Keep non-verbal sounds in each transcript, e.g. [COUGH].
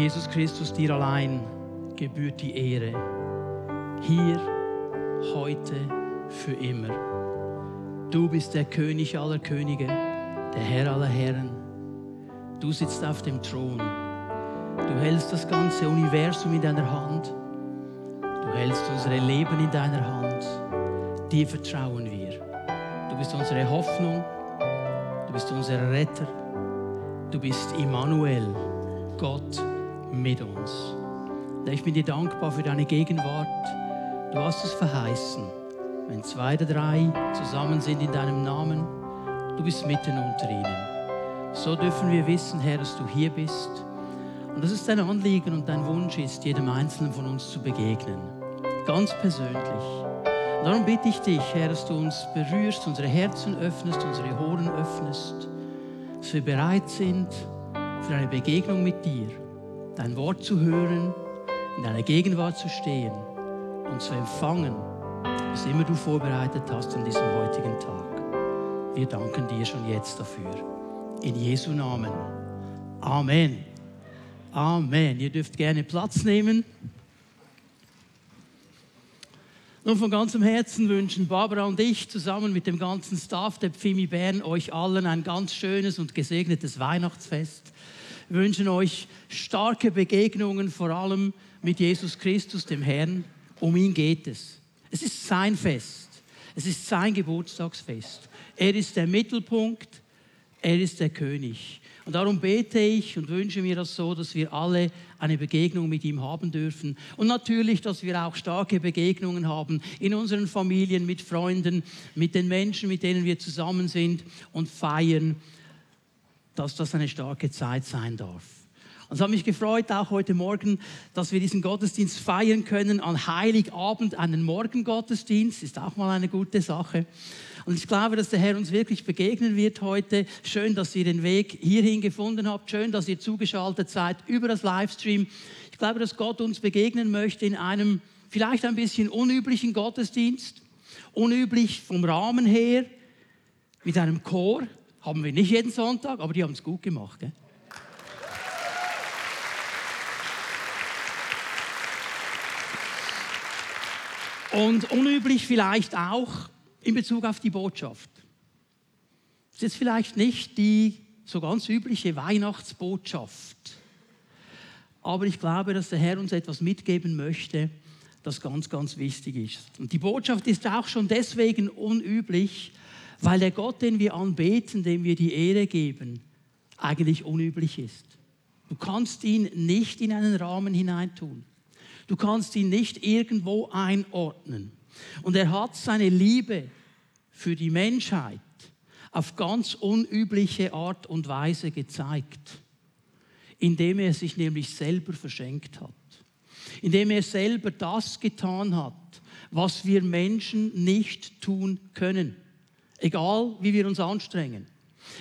Jesus Christus, dir allein gebührt die Ehre. Hier, heute, für immer. Du bist der König aller Könige, der Herr aller Herren. Du sitzt auf dem Thron. Du hältst das ganze Universum in deiner Hand. Du hältst unsere Leben in deiner Hand. Dir vertrauen wir. Du bist unsere Hoffnung. Du bist unser Retter. Du bist Immanuel, Gott mit uns. Ich bin dir dankbar für deine Gegenwart. Du hast es verheißen. Wenn zwei oder drei zusammen sind in deinem Namen, du bist mitten unter ihnen. So dürfen wir wissen, Herr, dass du hier bist und dass es dein Anliegen und dein Wunsch ist, jedem Einzelnen von uns zu begegnen. Ganz persönlich. Und darum bitte ich dich, Herr, dass du uns berührst, unsere Herzen öffnest, unsere Ohren öffnest, dass wir bereit sind für eine Begegnung mit dir, dein Wort zu hören, in deiner Gegenwart zu stehen und zu empfangen, was immer du vorbereitet hast an diesem heutigen Tag. Wir danken dir schon jetzt dafür. In Jesu Namen. Amen. Amen. Ihr dürft gerne Platz nehmen. Nun von ganzem Herzen wünschen Barbara und ich zusammen mit dem ganzen Staff der Pfimi Bern euch allen ein ganz schönes und gesegnetes Weihnachtsfest. Wünschen euch starke Begegnungen, vor allem mit Jesus Christus, dem Herrn. Um ihn geht es. Es ist sein Fest. Es ist sein Geburtstagsfest. Er ist der Mittelpunkt. Er ist der König. Und darum bete ich und wünsche mir das so, dass wir alle eine Begegnung mit ihm haben dürfen. Und natürlich, dass wir auch starke Begegnungen haben in unseren Familien, mit Freunden, mit den Menschen, mit denen wir zusammen sind und feiern, dass das eine starke Zeit sein darf. Und es hat mich gefreut, auch heute Morgen, dass wir diesen Gottesdienst feiern können an Heiligabend, einen Morgengottesdienst, ist auch mal eine gute Sache. Und ich glaube, dass der Herr uns wirklich begegnen wird heute. Schön, dass ihr den Weg hierhin gefunden habt. Schön, dass ihr zugeschaltet seid über das Livestream. Ich glaube, dass Gott uns begegnen möchte in einem vielleicht ein bisschen unüblichen Gottesdienst. Unüblich vom Rahmen her, mit einem Chor. Haben wir nicht jeden Sonntag, aber die haben es gut gemacht. Gell? Und unüblich vielleicht auch in Bezug auf die Botschaft. Das ist vielleicht nicht die so ganz übliche Weihnachtsbotschaft, aber ich glaube, dass der Herr uns etwas mitgeben möchte, das ganz, ganz wichtig ist. Und die Botschaft ist auch schon deswegen unüblich, weil der Gott, den wir anbeten, dem wir die Ehre geben, eigentlich unüblich ist. Du kannst ihn nicht in einen Rahmen hineintun. Du kannst ihn nicht irgendwo einordnen. Und er hat seine Liebe für die Menschheit auf ganz unübliche Art und Weise gezeigt, indem er sich nämlich selber verschenkt hat, indem er selber das getan hat, was wir Menschen nicht tun können, egal wie wir uns anstrengen,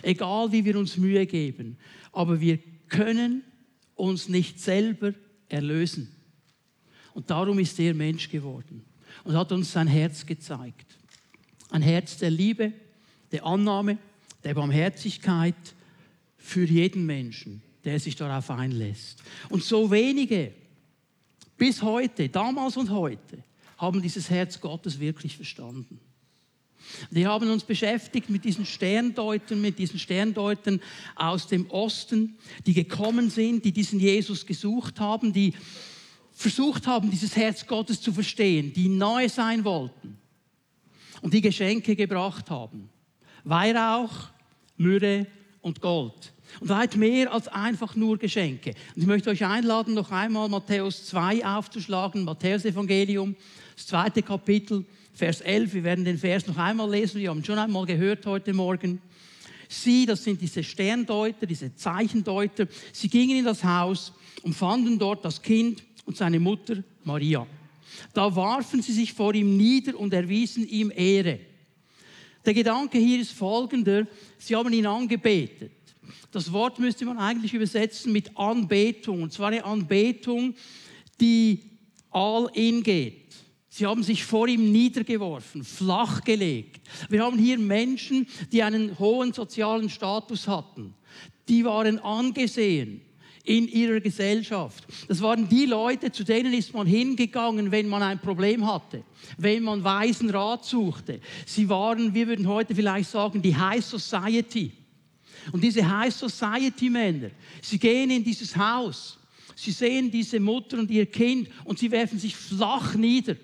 egal wie wir uns Mühe geben, aber wir können uns nicht selber erlösen. Und darum ist er Mensch geworden und hat uns sein Herz gezeigt. Ein Herz der Liebe, der Annahme, der Barmherzigkeit für jeden Menschen, der sich darauf einlässt. Und so wenige bis heute, damals und heute, haben dieses Herz Gottes wirklich verstanden. Wir haben uns beschäftigt mit diesen Sterndeutern, mit diesen Sterndeutern aus dem Osten, die gekommen sind, die diesen Jesus gesucht haben, die versucht haben, dieses Herz Gottes zu verstehen, die neu sein wollten und die Geschenke gebracht haben. Weihrauch, Myrrhe und Gold. Und weit mehr als einfach nur Geschenke. Und ich möchte euch einladen, noch einmal Matthäus 2 aufzuschlagen, Matthäus Evangelium, das zweite Kapitel, Vers 11. Wir werden den Vers noch einmal lesen, wir haben schon einmal gehört heute Morgen. Sie, das sind diese Sterndeuter, diese Zeichendeuter, sie gingen in das Haus und fanden dort das Kind und seine Mutter Maria. Da warfen sie sich vor ihm nieder und erwiesen ihm Ehre. Der Gedanke hier ist folgender, sie haben ihn angebetet. Das Wort müsste man eigentlich übersetzen mit Anbetung. Und zwar eine Anbetung, die all in geht. Sie haben sich vor ihm niedergeworfen, flachgelegt. Wir haben hier Menschen, die einen hohen sozialen Status hatten. Die waren angesehen in ihrer Gesellschaft. Das waren die Leute, zu denen ist man hingegangen, wenn man ein Problem hatte, wenn man weisen Rat suchte. Sie waren, wir würden heute vielleicht sagen, die High Society. Und diese High Society Männer, sie gehen in dieses Haus, sie sehen diese Mutter und ihr Kind und sie werfen sich flach nieder.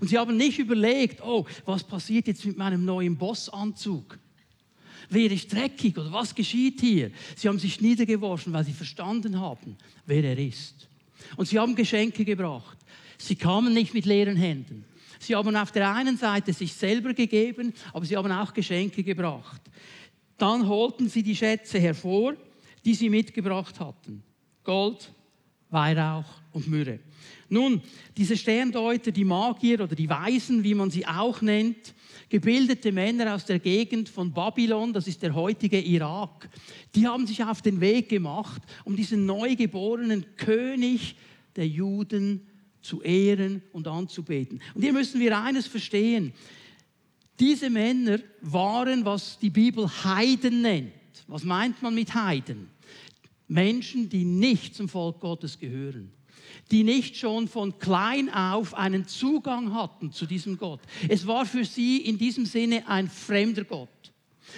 Und sie haben nicht überlegt, oh, was passiert jetzt mit meinem neuen Bossanzug? Wer ist dreckig oder was geschieht hier? Sie haben sich niedergeworfen, weil sie verstanden haben, wer er ist. Und sie haben Geschenke gebracht. Sie kamen nicht mit leeren Händen. Sie haben auf der einen Seite sich selber gegeben, aber sie haben auch Geschenke gebracht. Dann holten sie die Schätze hervor, die sie mitgebracht hatten. Gold, Weihrauch und Myrrhe. Nun, diese Sterndeuter, die Magier oder die Weisen, wie man sie auch nennt, gebildete Männer aus der Gegend von Babylon, das ist der heutige Irak, die haben sich auf den Weg gemacht, um diesen neugeborenen König der Juden zu ehren und anzubeten. Und hier müssen wir eines verstehen. Diese Männer waren, was die Bibel Heiden nennt. Was meint man mit Heiden? Menschen, die nicht zum Volk Gottes gehören die nicht schon von klein auf einen Zugang hatten zu diesem Gott. Es war für sie in diesem Sinne ein fremder Gott.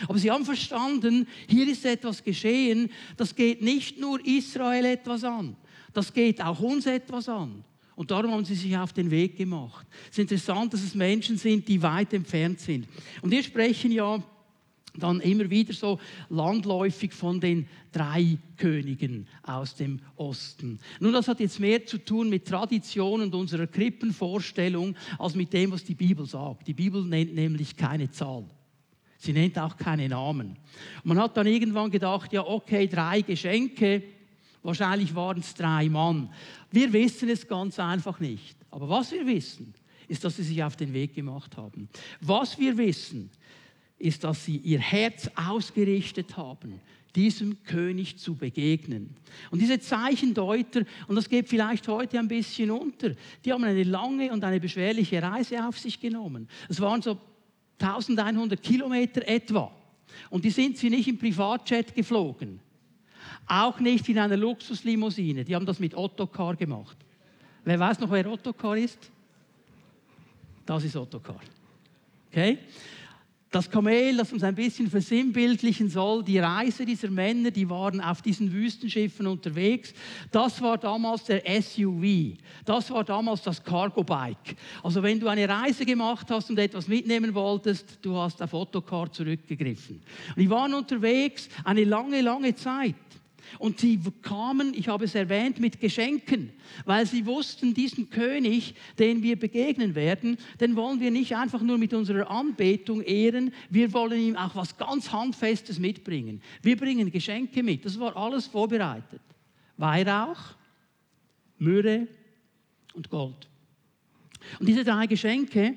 Aber sie haben verstanden, hier ist etwas geschehen, das geht nicht nur Israel etwas an, das geht auch uns etwas an. Und darum haben sie sich auf den Weg gemacht. Es ist interessant, dass es Menschen sind, die weit entfernt sind. Und wir sprechen ja dann immer wieder so landläufig von den drei Königen aus dem Osten. Nun, das hat jetzt mehr zu tun mit Tradition und unserer Krippenvorstellung als mit dem, was die Bibel sagt. Die Bibel nennt nämlich keine Zahl. Sie nennt auch keine Namen. Man hat dann irgendwann gedacht, ja, okay, drei Geschenke, wahrscheinlich waren es drei Mann. Wir wissen es ganz einfach nicht. Aber was wir wissen, ist, dass sie sich auf den Weg gemacht haben. Was wir wissen, ist, dass sie ihr Herz ausgerichtet haben, diesem König zu begegnen. Und diese Zeichendeuter, und das geht vielleicht heute ein bisschen unter, die haben eine lange und eine beschwerliche Reise auf sich genommen. Es waren so 1100 Kilometer etwa. Und die sind sie nicht im Privatjet geflogen. Auch nicht in einer Luxuslimousine. Die haben das mit Ottokar gemacht. Wer weiß noch, wer Ottokar ist? Das ist Ottokar. Okay? Das Kamel, das uns ein bisschen versinnbildlichen soll, die Reise dieser Männer, die waren auf diesen Wüstenschiffen unterwegs. Das war damals der SUV. Das war damals das Cargo Bike. Also wenn du eine Reise gemacht hast und etwas mitnehmen wolltest, du hast auf Autocar zurückgegriffen. Und die waren unterwegs eine lange, lange Zeit. Und sie kamen, ich habe es erwähnt, mit Geschenken, weil sie wussten, diesen König, den wir begegnen werden, den wollen wir nicht einfach nur mit unserer Anbetung ehren, wir wollen ihm auch was ganz Handfestes mitbringen. Wir bringen Geschenke mit, das war alles vorbereitet. Weihrauch, Myrrhe und Gold. Und diese drei Geschenke,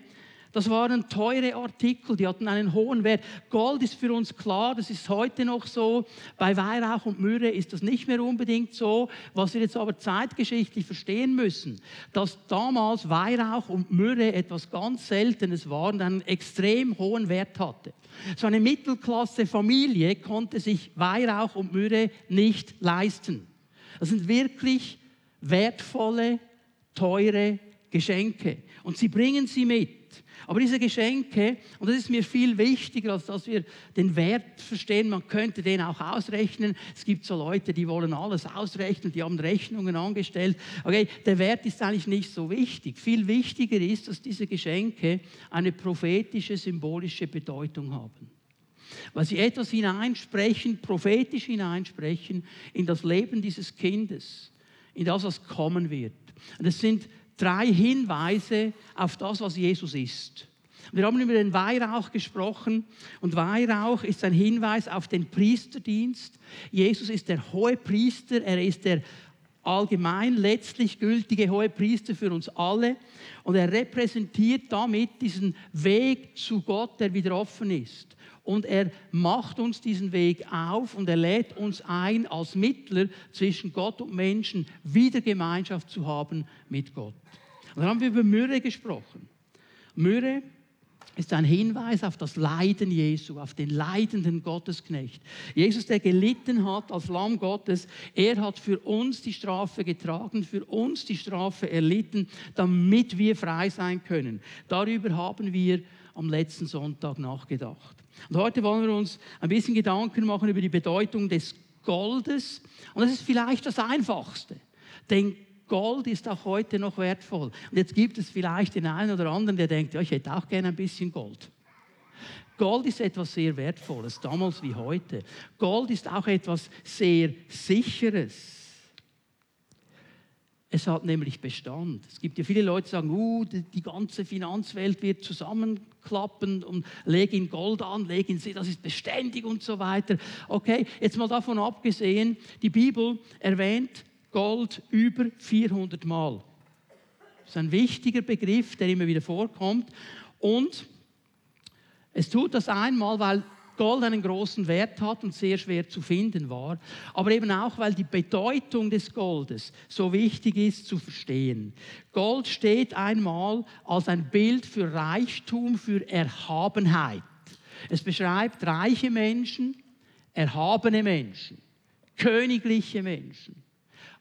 das waren teure Artikel, die hatten einen hohen Wert. Gold ist für uns klar, das ist heute noch so. Bei Weihrauch und Myrrhe ist das nicht mehr unbedingt so. Was wir jetzt aber zeitgeschichtlich verstehen müssen, dass damals Weihrauch und Myrrhe etwas ganz Seltenes waren, einen extrem hohen Wert hatte. So eine Mittelklasse-Familie konnte sich Weihrauch und Myrrhe nicht leisten. Das sind wirklich wertvolle, teure Geschenke. Und sie bringen sie mit. Aber diese Geschenke, und das ist mir viel wichtiger, als dass wir den Wert verstehen, man könnte den auch ausrechnen. Es gibt so Leute, die wollen alles ausrechnen, die haben Rechnungen angestellt. Okay, der Wert ist eigentlich nicht so wichtig. Viel wichtiger ist, dass diese Geschenke eine prophetische, symbolische Bedeutung haben. Weil sie etwas hineinsprechen, prophetisch hineinsprechen in das Leben dieses Kindes, in das, was kommen wird. Und es sind drei Hinweise auf das, was Jesus ist. Wir haben über den Weihrauch gesprochen und Weihrauch ist ein Hinweis auf den Priesterdienst. Jesus ist der hohe Priester, er ist der allgemein letztlich gültige hohe Priester für uns alle und er repräsentiert damit diesen Weg zu Gott, der wieder offen ist. Und er macht uns diesen Weg auf und er lädt uns ein, als Mittler zwischen Gott und Menschen wieder Gemeinschaft zu haben mit Gott. Und dann haben wir über Myrrhe gesprochen. Myrrhe ist ein Hinweis auf das Leiden Jesu, auf den leidenden Gottesknecht. Jesus, der gelitten hat als Lamm Gottes, er hat für uns die Strafe getragen, für uns die Strafe erlitten, damit wir frei sein können. Darüber haben wir am letzten Sonntag nachgedacht. Und heute wollen wir uns ein bisschen Gedanken machen über die Bedeutung des Goldes. Und das ist vielleicht das Einfachste. Denn Gold ist auch heute noch wertvoll. Und jetzt gibt es vielleicht den einen oder anderen, der denkt, ja, ich hätte auch gerne ein bisschen Gold. Gold ist etwas sehr Wertvolles, damals wie heute. Gold ist auch etwas sehr Sicheres. Es hat nämlich Bestand. Es gibt ja viele Leute, die sagen, uh, die, ganze Finanzwelt wird zusammenklappen und leg in Gold an, leg in das ist beständig und so weiter. Okay, jetzt mal davon abgesehen, die Bibel erwähnt Gold über 400 Mal. Das ist ein wichtiger Begriff, der immer wieder vorkommt. Und es tut das einmal, weil Gold einen großen Wert hat und sehr schwer zu finden war, aber eben auch, weil die Bedeutung des Goldes so wichtig ist zu verstehen. Gold steht einmal als ein Bild für Reichtum, für Erhabenheit. Es beschreibt reiche Menschen, erhabene Menschen, königliche Menschen.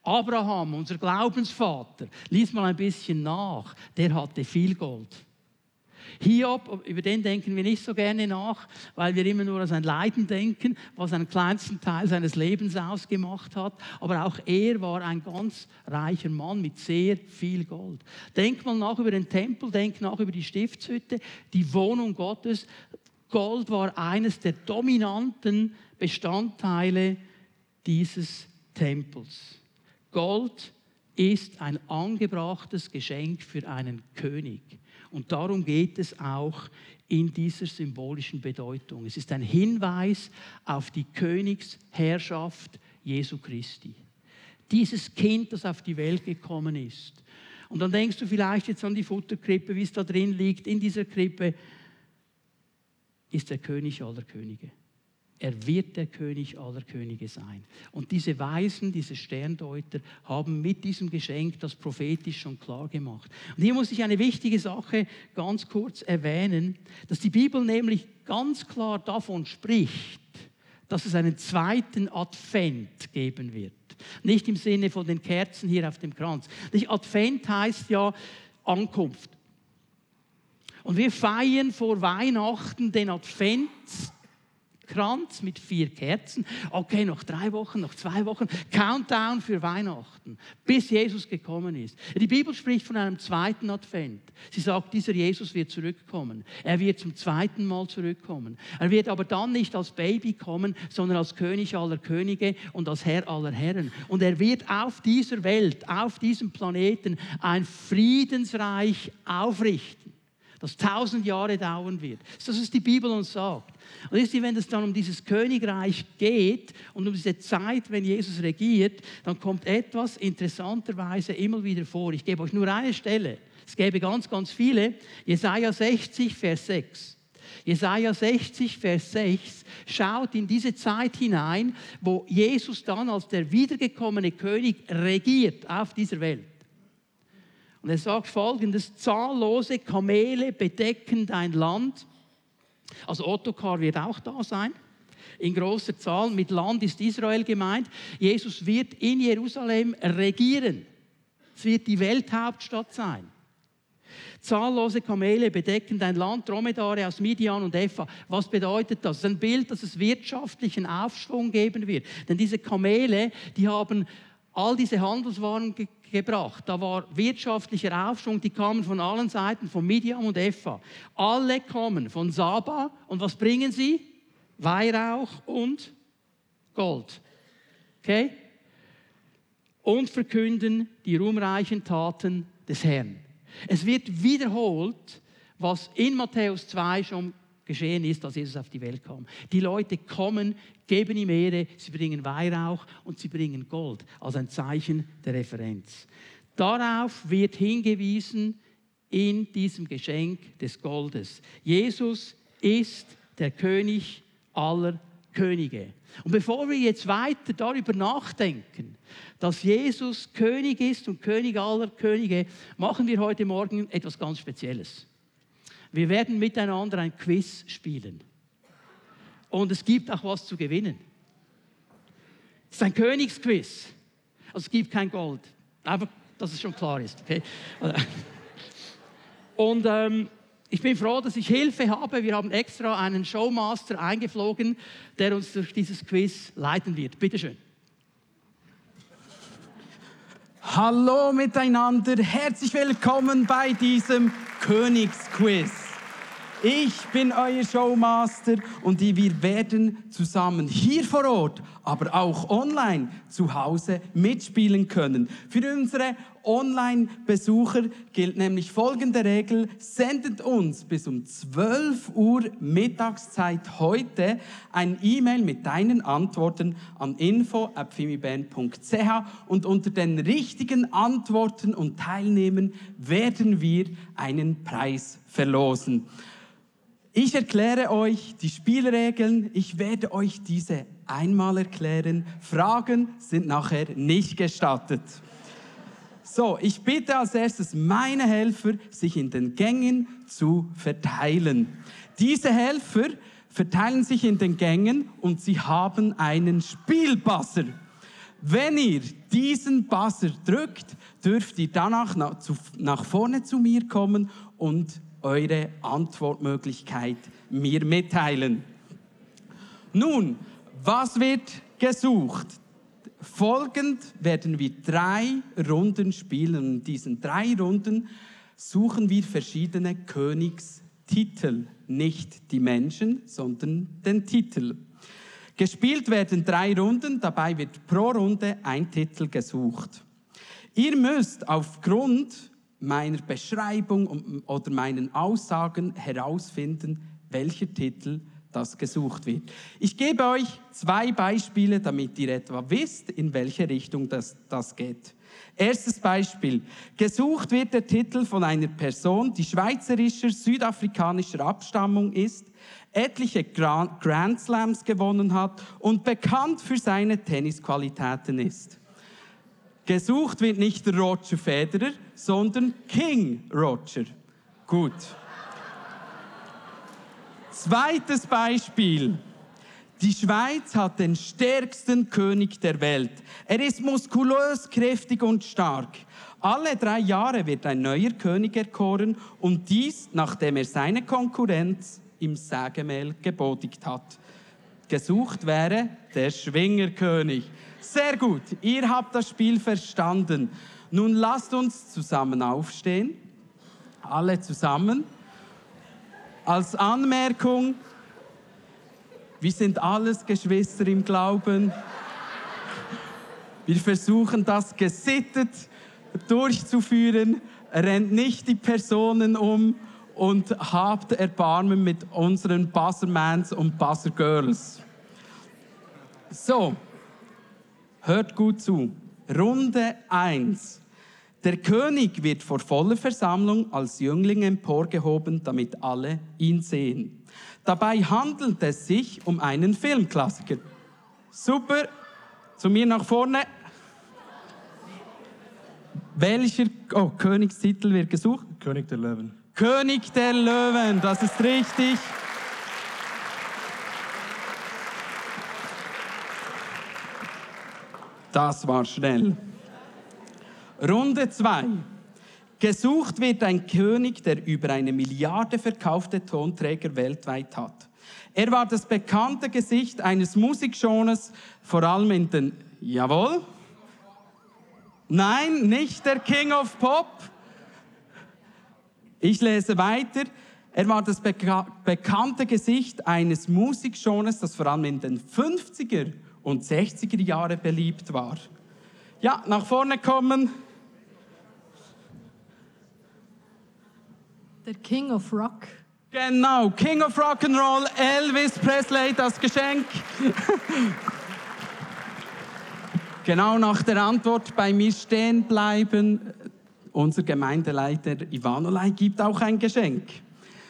Abraham, unser Glaubensvater, lies mal ein bisschen nach, der hatte viel Gold. Hiob, über den denken wir nicht so gerne nach, weil wir immer nur an sein Leiden denken, was einen kleinsten Teil seines Lebens ausgemacht hat. Aber auch er war ein ganz reicher Mann mit sehr viel Gold. Denk mal nach über den Tempel, denk nach über die Stiftshütte, die Wohnung Gottes. Gold war eines der dominanten Bestandteile dieses Tempels. Gold ist ein angebrachtes Geschenk für einen König. Und darum geht es auch in dieser symbolischen Bedeutung. Es ist ein Hinweis auf die Königsherrschaft Jesu Christi. Dieses Kind, das auf die Welt gekommen ist. Und dann denkst du vielleicht jetzt an die Futterkrippe, wie es da drin liegt. In dieser Krippe ist der König aller Könige. Er wird der König aller Könige sein. Und diese Weisen, diese Sterndeuter haben mit diesem Geschenk das prophetisch schon klar gemacht. Und hier muss ich eine wichtige Sache ganz kurz erwähnen, dass die Bibel nämlich ganz klar davon spricht, dass es einen zweiten Advent geben wird. Nicht im Sinne von den Kerzen hier auf dem Kranz. Advent heißt ja Ankunft. Und wir feiern vor Weihnachten den Advent Kranz mit vier Kerzen. Okay, noch drei Wochen, noch zwei Wochen. Countdown für Weihnachten, bis Jesus gekommen ist. Die Bibel spricht von einem zweiten Advent. Sie sagt, dieser Jesus wird zurückkommen. Er wird zum zweiten Mal zurückkommen. Er wird aber dann nicht als Baby kommen, sondern als König aller Könige und als Herr aller Herren. Und er wird auf dieser Welt, auf diesem Planeten ein Friedensreich aufrichten das tausend Jahre dauern wird. Das ist, was die Bibel uns sagt. Und wisst ihr, wenn es dann um dieses Königreich geht und um diese Zeit, wenn Jesus regiert, dann kommt etwas interessanterweise immer wieder vor. Ich gebe euch nur eine Stelle. Es gäbe ganz, ganz viele. Jesaja 60, Vers 6. Jesaja 60, Vers 6 schaut in diese Zeit hinein, wo Jesus dann als der wiedergekommene König regiert auf dieser Welt. Und er sagt folgendes, zahllose Kamele bedecken dein Land. Also Ottokar wird auch da sein. In großer Zahl. Mit Land ist Israel gemeint. Jesus wird in Jerusalem regieren. Es wird die Welthauptstadt sein. Zahllose Kamele bedecken dein Land, Dromedare aus Midian und Epha. Was bedeutet das? Das ist ein Bild, dass es wirtschaftlichen Aufschwung geben wird. Denn diese Kamele, die haben all diese Handelswaren gebracht. Da war wirtschaftlicher Aufschwung, die kamen von allen Seiten, von Midian und Epha. Alle kommen von Saba und was bringen sie? Weihrauch und Gold. Okay? Und verkünden die ruhmreichen Taten des Herrn. Es wird wiederholt, was in Matthäus 2 schon geschehen ist, als Jesus auf die Welt kam. Die Leute kommen, geben ihm Ehre, sie bringen Weihrauch und sie bringen Gold als ein Zeichen der Referenz. Darauf wird hingewiesen in diesem Geschenk des Goldes. Jesus ist der König aller Könige. Und bevor wir jetzt weiter darüber nachdenken, dass Jesus König ist und König aller Könige, machen wir heute Morgen etwas ganz Spezielles. Wir werden miteinander ein Quiz spielen. Und es gibt auch was zu gewinnen. Es ist ein Königsquiz. Also es gibt kein Gold. Einfach, dass es schon klar ist. Okay? [LAUGHS] Und ähm, ich bin froh, dass ich Hilfe habe. Wir haben extra einen Showmaster eingeflogen, der uns durch dieses Quiz leiten wird. Bitte schön. Hallo miteinander, herzlich willkommen bei diesem Königsquiz. Ich bin euer Showmaster und wir werden zusammen hier vor Ort, aber auch online zu Hause mitspielen können. Für unsere Online-Besucher gilt nämlich folgende Regel. Sendet uns bis um 12 Uhr Mittagszeit heute ein E-Mail mit deinen Antworten an info.fimiband.ch und unter den richtigen Antworten und Teilnehmen werden wir einen Preis verlosen. Ich erkläre euch die Spielregeln. Ich werde euch diese einmal erklären. Fragen sind nachher nicht gestattet. So, ich bitte als erstes meine Helfer, sich in den Gängen zu verteilen. Diese Helfer verteilen sich in den Gängen und sie haben einen Spielbuzzer. Wenn ihr diesen Buzzer drückt, dürft ihr danach nach vorne zu mir kommen und eure Antwortmöglichkeit mir mitteilen. Nun, was wird gesucht? Folgend werden wir drei Runden spielen. In diesen drei Runden suchen wir verschiedene Königstitel. Nicht die Menschen, sondern den Titel. Gespielt werden drei Runden, dabei wird pro Runde ein Titel gesucht. Ihr müsst aufgrund meiner Beschreibung oder meinen Aussagen herausfinden, welcher Titel das gesucht wird. Ich gebe euch zwei Beispiele, damit ihr etwa wisst, in welche Richtung das, das geht. Erstes Beispiel. Gesucht wird der Titel von einer Person, die schweizerischer, südafrikanischer Abstammung ist, etliche Grand Slams gewonnen hat und bekannt für seine Tennisqualitäten ist. Gesucht wird nicht der Roger Federer, sondern King Roger. Gut. Zweites Beispiel. Die Schweiz hat den stärksten König der Welt. Er ist muskulös, kräftig und stark. Alle drei Jahre wird ein neuer König erkoren und dies, nachdem er seine Konkurrenz im Sägemehl gebodigt hat. Gesucht wäre der Schwingerkönig. Sehr gut, ihr habt das Spiel verstanden. Nun lasst uns zusammen aufstehen, alle zusammen. Als Anmerkung, wir sind alles Geschwister im Glauben. Wir versuchen das gesittet durchzuführen. Rennt nicht die Personen um und habt Erbarmen mit unseren Buzzermans und Buzzergirls. So, Hört gut zu. Runde 1. Der König wird vor voller Versammlung als Jüngling emporgehoben, damit alle ihn sehen. Dabei handelt es sich um einen Filmklassiker. Super. Zu mir nach vorne. Welcher oh, Königstitel wird gesucht? König der Löwen. König der Löwen, das ist richtig. Das war schnell. Runde 2. Gesucht wird ein König, der über eine Milliarde verkaufte Tonträger weltweit hat. Er war das bekannte Gesicht eines Musikgenres, vor allem in den... Jawohl? Nein, nicht der King of Pop. Ich lese weiter. Er war das beka bekannte Gesicht eines Musikgenres, das vor allem in den 50er und 60er Jahre beliebt war. Ja, nach vorne kommen. Der King of Rock. Genau, King of Rock and Roll, Elvis Presley, das Geschenk. [LAUGHS] genau nach der Antwort bei mir stehen bleiben. Unser Gemeindeleiter Ivanolai gibt auch ein Geschenk.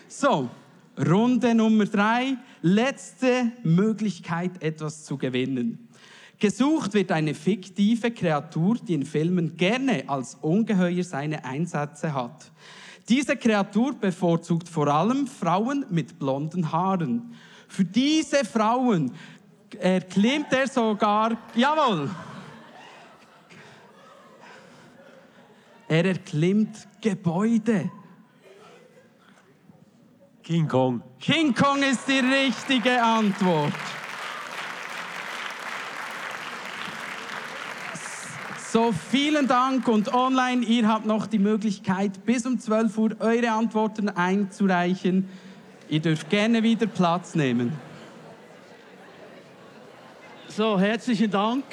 So, Runde Nummer drei, letzte Möglichkeit, etwas zu gewinnen. Gesucht wird eine fiktive Kreatur, die in Filmen gerne als Ungeheuer seine Einsätze hat. Diese Kreatur bevorzugt vor allem Frauen mit blonden Haaren. Für diese Frauen erklimmt er sogar, jawohl, er erklimmt Gebäude. King Kong. King Kong ist die richtige Antwort. So, vielen Dank und online, ihr habt noch die Möglichkeit, bis um 12 Uhr eure Antworten einzureichen. Ihr dürft gerne wieder Platz nehmen. So, herzlichen Dank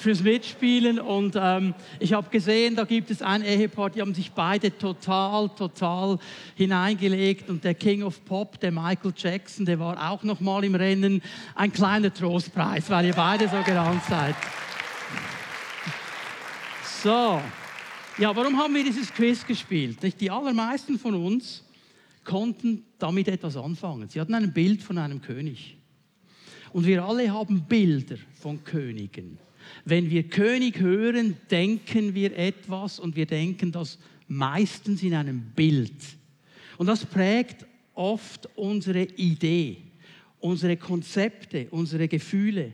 fürs Mitspielen und ähm, ich habe gesehen, da gibt es ein Ehepaar, die haben sich beide total, total hineingelegt und der King of Pop, der Michael Jackson, der war auch noch mal im Rennen. Ein kleiner Trostpreis, weil ihr beide so gerannt seid. So, ja, warum haben wir dieses Quiz gespielt? Nicht? Die allermeisten von uns konnten damit etwas anfangen. Sie hatten ein Bild von einem König. Und wir alle haben Bilder von Königen. Wenn wir König hören, denken wir etwas und wir denken das meistens in einem Bild. Und das prägt oft unsere Idee, unsere Konzepte, unsere Gefühle,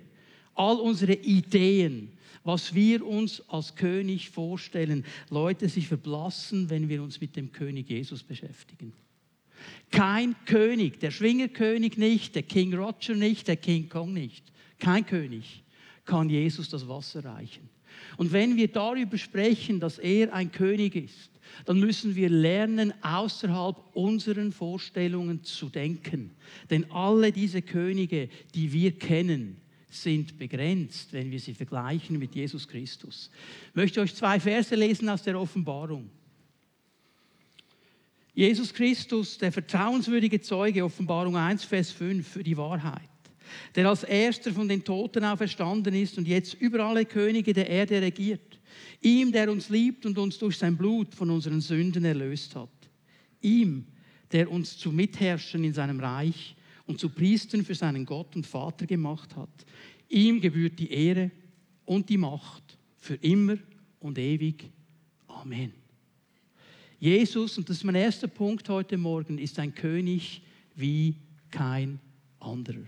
all unsere Ideen was wir uns als König vorstellen. Leute, sich verblassen, wenn wir uns mit dem König Jesus beschäftigen. Kein König, der Schwingerkönig nicht, der King Roger nicht, der King Kong nicht. Kein König kann Jesus das Wasser reichen. Und wenn wir darüber sprechen, dass er ein König ist, dann müssen wir lernen, außerhalb unseren Vorstellungen zu denken. Denn alle diese Könige, die wir kennen, sind begrenzt, wenn wir sie vergleichen mit Jesus Christus. Ich möchte euch zwei Verse lesen aus der Offenbarung. Jesus Christus, der vertrauenswürdige Zeuge, Offenbarung 1, Vers 5, für die Wahrheit, der als erster von den Toten auferstanden ist und jetzt über alle Könige der Erde regiert. Ihm, der uns liebt und uns durch sein Blut von unseren Sünden erlöst hat. Ihm, der uns zu Mitherrschern in seinem Reich und zu Priestern für seinen Gott und Vater gemacht hat. Ihm gebührt die Ehre und die Macht für immer und ewig. Amen. Jesus, und das ist mein erster Punkt heute Morgen, ist ein König wie kein anderer.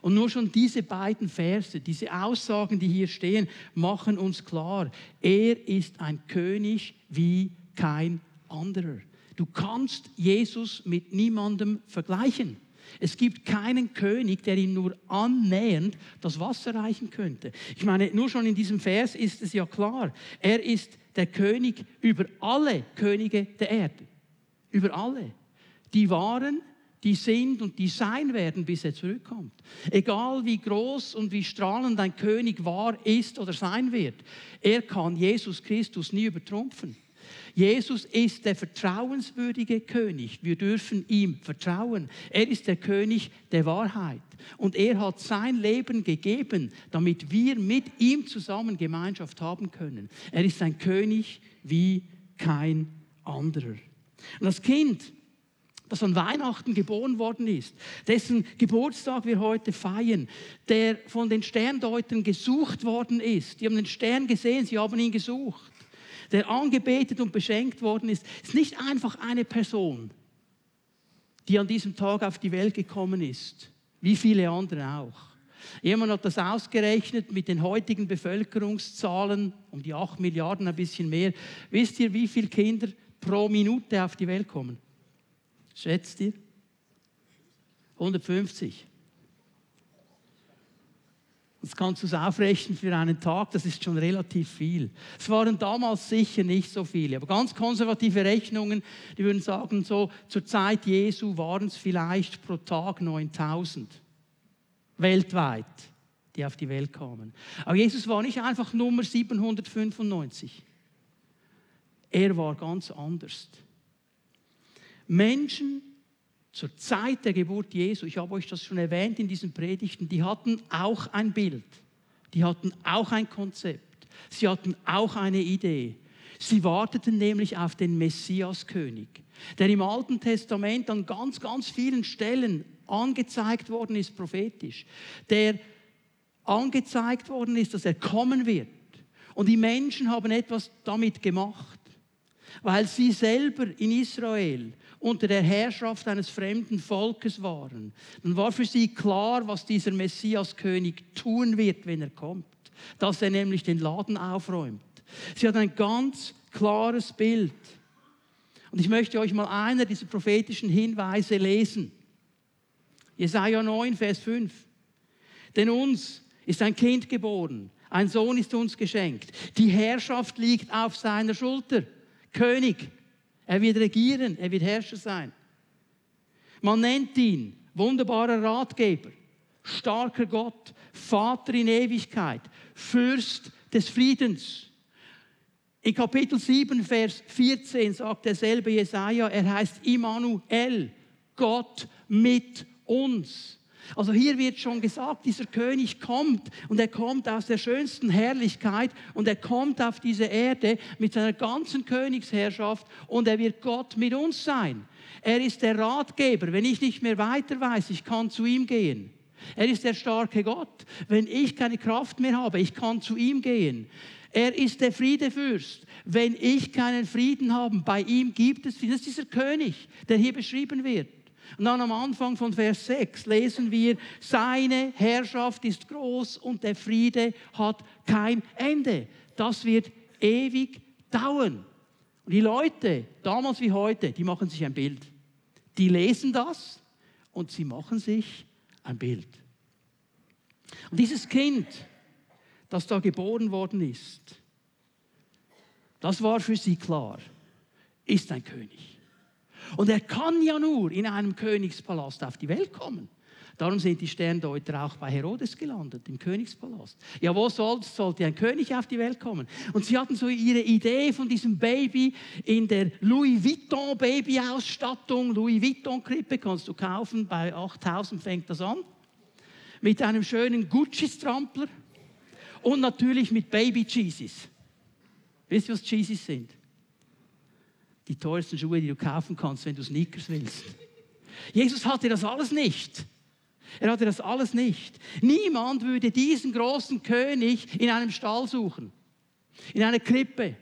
Und nur schon diese beiden Verse, diese Aussagen, die hier stehen, machen uns klar, er ist ein König wie kein anderer. Du kannst Jesus mit niemandem vergleichen. Es gibt keinen König, der ihm nur annähernd das Wasser reichen könnte. Ich meine, nur schon in diesem Vers ist es ja klar, er ist der König über alle Könige der Erde. Über alle. Die waren, die sind und die sein werden, bis er zurückkommt. Egal wie groß und wie strahlend ein König war, ist oder sein wird, er kann Jesus Christus nie übertrumpfen. Jesus ist der vertrauenswürdige König. Wir dürfen ihm vertrauen. Er ist der König der Wahrheit. Und er hat sein Leben gegeben, damit wir mit ihm zusammen Gemeinschaft haben können. Er ist ein König wie kein anderer. Und das Kind, das an Weihnachten geboren worden ist, dessen Geburtstag wir heute feiern, der von den Sterndeutern gesucht worden ist. Die haben den Stern gesehen, sie haben ihn gesucht der angebetet und beschenkt worden ist, ist nicht einfach eine Person, die an diesem Tag auf die Welt gekommen ist, wie viele andere auch. Jemand hat das ausgerechnet mit den heutigen Bevölkerungszahlen, um die 8 Milliarden, ein bisschen mehr. Wisst ihr, wie viele Kinder pro Minute auf die Welt kommen? Schätzt ihr? 150. Das kannst du es aufrechnen für einen Tag, das ist schon relativ viel. Es waren damals sicher nicht so viele, aber ganz konservative Rechnungen, die würden sagen, so zur Zeit Jesu waren es vielleicht pro Tag 9000 weltweit, die auf die Welt kamen. Aber Jesus war nicht einfach Nummer 795. Er war ganz anders. Menschen zur Zeit der Geburt Jesu, ich habe euch das schon erwähnt in diesen Predigten, die hatten auch ein Bild, die hatten auch ein Konzept, sie hatten auch eine Idee. Sie warteten nämlich auf den Messiaskönig, der im Alten Testament an ganz, ganz vielen Stellen angezeigt worden ist, prophetisch, der angezeigt worden ist, dass er kommen wird. Und die Menschen haben etwas damit gemacht. Weil sie selber in Israel unter der Herrschaft eines fremden Volkes waren, dann war für sie klar, was dieser Messiaskönig tun wird, wenn er kommt. Dass er nämlich den Laden aufräumt. Sie hat ein ganz klares Bild. Und ich möchte euch mal einer dieser prophetischen Hinweise lesen. Jesaja 9, Vers 5. Denn uns ist ein Kind geboren, ein Sohn ist uns geschenkt. Die Herrschaft liegt auf seiner Schulter. König. Er wird regieren, er wird Herrscher sein. Man nennt ihn wunderbarer Ratgeber, starker Gott, Vater in Ewigkeit, Fürst des Friedens. In Kapitel 7, Vers 14 sagt derselbe Jesaja, er heißt Immanuel, Gott mit uns. Also hier wird schon gesagt, dieser König kommt und er kommt aus der schönsten Herrlichkeit und er kommt auf diese Erde mit seiner ganzen Königsherrschaft und er wird Gott mit uns sein. Er ist der Ratgeber. Wenn ich nicht mehr weiter weiß, ich kann zu ihm gehen. Er ist der starke Gott. Wenn ich keine Kraft mehr habe, ich kann zu ihm gehen. Er ist der Friedefürst. Wenn ich keinen Frieden habe, bei ihm gibt es Frieden. Das ist dieser König, der hier beschrieben wird. Und dann am Anfang von Vers 6 lesen wir, seine Herrschaft ist groß und der Friede hat kein Ende. Das wird ewig dauern. Und die Leute, damals wie heute, die machen sich ein Bild. Die lesen das und sie machen sich ein Bild. Und dieses Kind, das da geboren worden ist, das war für sie klar, ist ein König. Und er kann ja nur in einem Königspalast auf die Welt kommen. Darum sind die Sterndeuter auch bei Herodes gelandet, im Königspalast. Ja, wo soll, sollte ein König auf die Welt kommen? Und sie hatten so ihre Idee von diesem Baby in der Louis Vuitton Babyausstattung. Louis Vuitton Krippe kannst du kaufen, bei 8000 fängt das an. Mit einem schönen Gucci-Strampler und natürlich mit Baby Cheeses. Wisst ihr, was Cheeses sind? Die teuersten Schuhe, die du kaufen kannst, wenn du Sneakers willst. Jesus hatte das alles nicht. Er hatte das alles nicht. Niemand würde diesen großen König in einem Stall suchen, in einer Krippe,